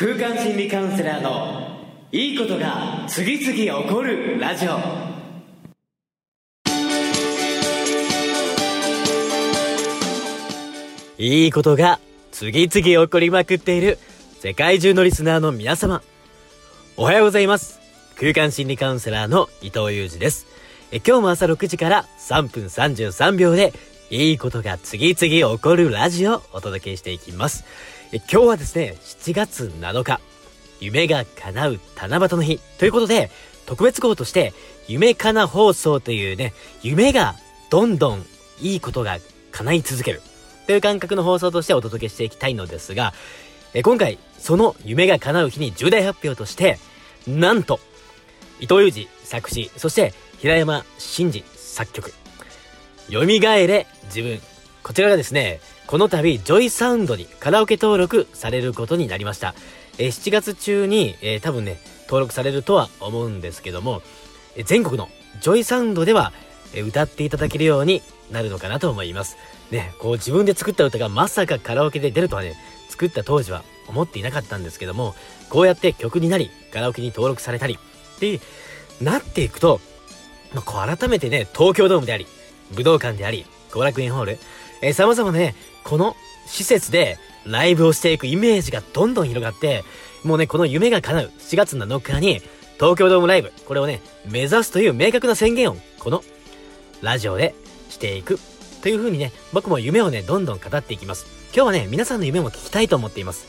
空間心理カウンセラーのいいことが次々起こるラジオいいことが次々起こりまくっている世界中のリスナーの皆様。おはようございます。空間心理カウンセラーの伊藤裕二です。え今日も朝6時から3分33秒でいいことが次々起こるラジオをお届けしていきます。今日はですね、7月7日、夢が叶う七夕の日ということで、特別号として、夢かな放送というね、夢がどんどんいいことが叶い続ける。という感覚の放送としてお届けしていきたいのですが、え今回、その夢が叶う日に重大発表として、なんと、伊藤裕二作詞、そして平山真二作曲、蘇れ自分。こちらがですね、この度、 JOYSOUND にカラオケ登録されることになりました。えー7月中に、えー多分ね、登録されるとは思うんですけども、えー全国の JOYSOUND では、え歌っていただけるようになるのかなと思います。ね、こう自分で作った歌がまさかカラオケで出るとはね、作った当時は思っていなかったんですけども、こうやって曲になり、カラオケに登録されたり、で、なっていくと、まあ、こう改めてね、東京ドームであり、武道館であり、後楽園ホール、えー、様々ね、この施設でライブをしていくイメージがどんどん広がって、もうね、この夢が叶う4月7日に、東京ドームライブ、これをね、目指すという明確な宣言を、このラジオでしていく。という風にね、僕も夢をね、どんどん語っていきます。今日はね、皆さんの夢も聞きたいと思っています。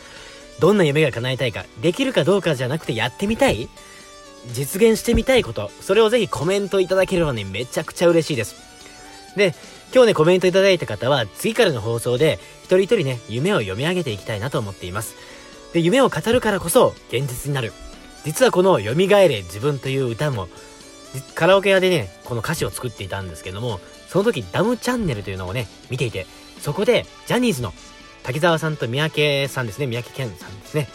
どんな夢が叶えたいか、できるかどうかじゃなくてやってみたい実現してみたいこと、それをぜひコメントいただければね、めちゃくちゃ嬉しいです。で、今日ね、コメントいただいた方は、次からの放送で、一人一人ね、夢を読み上げていきたいなと思っています。で、夢を語るからこそ、現実になる。実はこの、蘇れ自分という歌も、カラオケ屋でね、この歌詞を作っていたんですけども、その時、ダムチャンネルというのをね、見ていて、そこで、ジャニーズの滝沢さんと三宅さんですね、三宅健さんですね。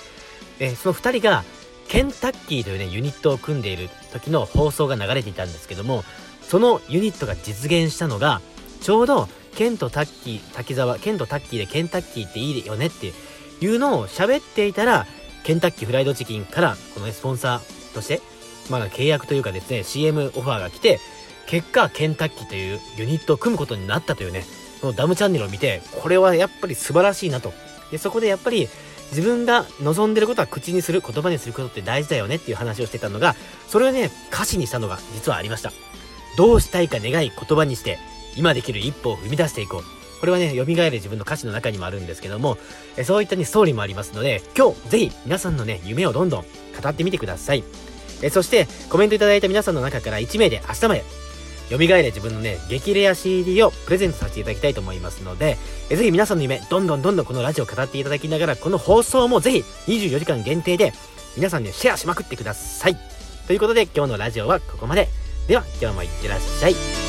えその二人が、ケンタッキーというね、ユニットを組んでいる時の放送が流れていたんですけども、そのユニットが実現したのが、ちょうど、ケンとタッキー、滝沢、ケンとタッキーでケンタッキーっていいよねっていうのを喋っていたら、ケンタッキーフライドチキンから、この、スポンサーとして、まあ契約というかですね、CM オファーが来て、結果、ケンタッキーというユニットを組むことになったというね、そのダムチャンネルを見て、これはやっぱり素晴らしいなと。で、そこでやっぱり、自分が望んでることは口にする、言葉にすることって大事だよねっていう話をしてたのが、それをね、歌詞にしたのが実はありました。どうしたいか願い言葉にして、今できる一歩を踏み出していこう。これはね、蘇れ自分の歌詞の中にもあるんですけども、えそういったね、ストーリーもありますので、今日、ぜひ皆さんのね、夢をどんどん語ってみてください。えそして、コメントいただいた皆さんの中から1名で明日まで、蘇れ自分のね、激レア CD をプレゼントさせていただきたいと思いますので、えぜひ皆さんの夢、どんどんどんどんこのラジオを語っていただきながら、この放送もぜひ24時間限定で、皆さんね、シェアしまくってください。ということで、今日のラジオはここまで。では、今日もいってらっしゃい。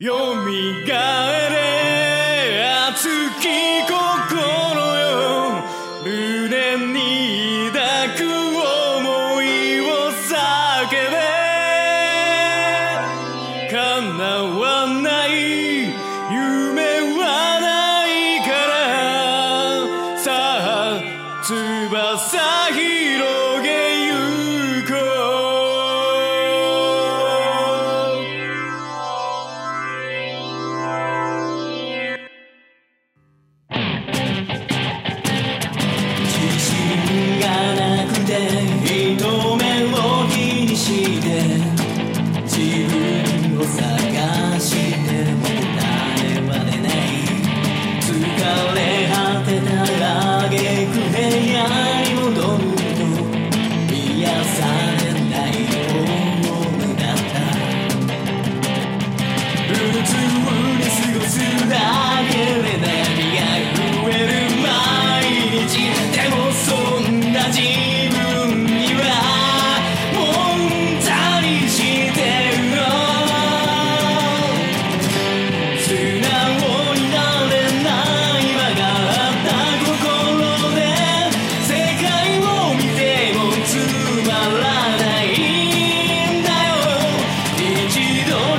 よみがえれ熱き心よ胸に抱く想いを叫べ叶わない夢はないからさあ翼広げ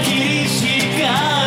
日しか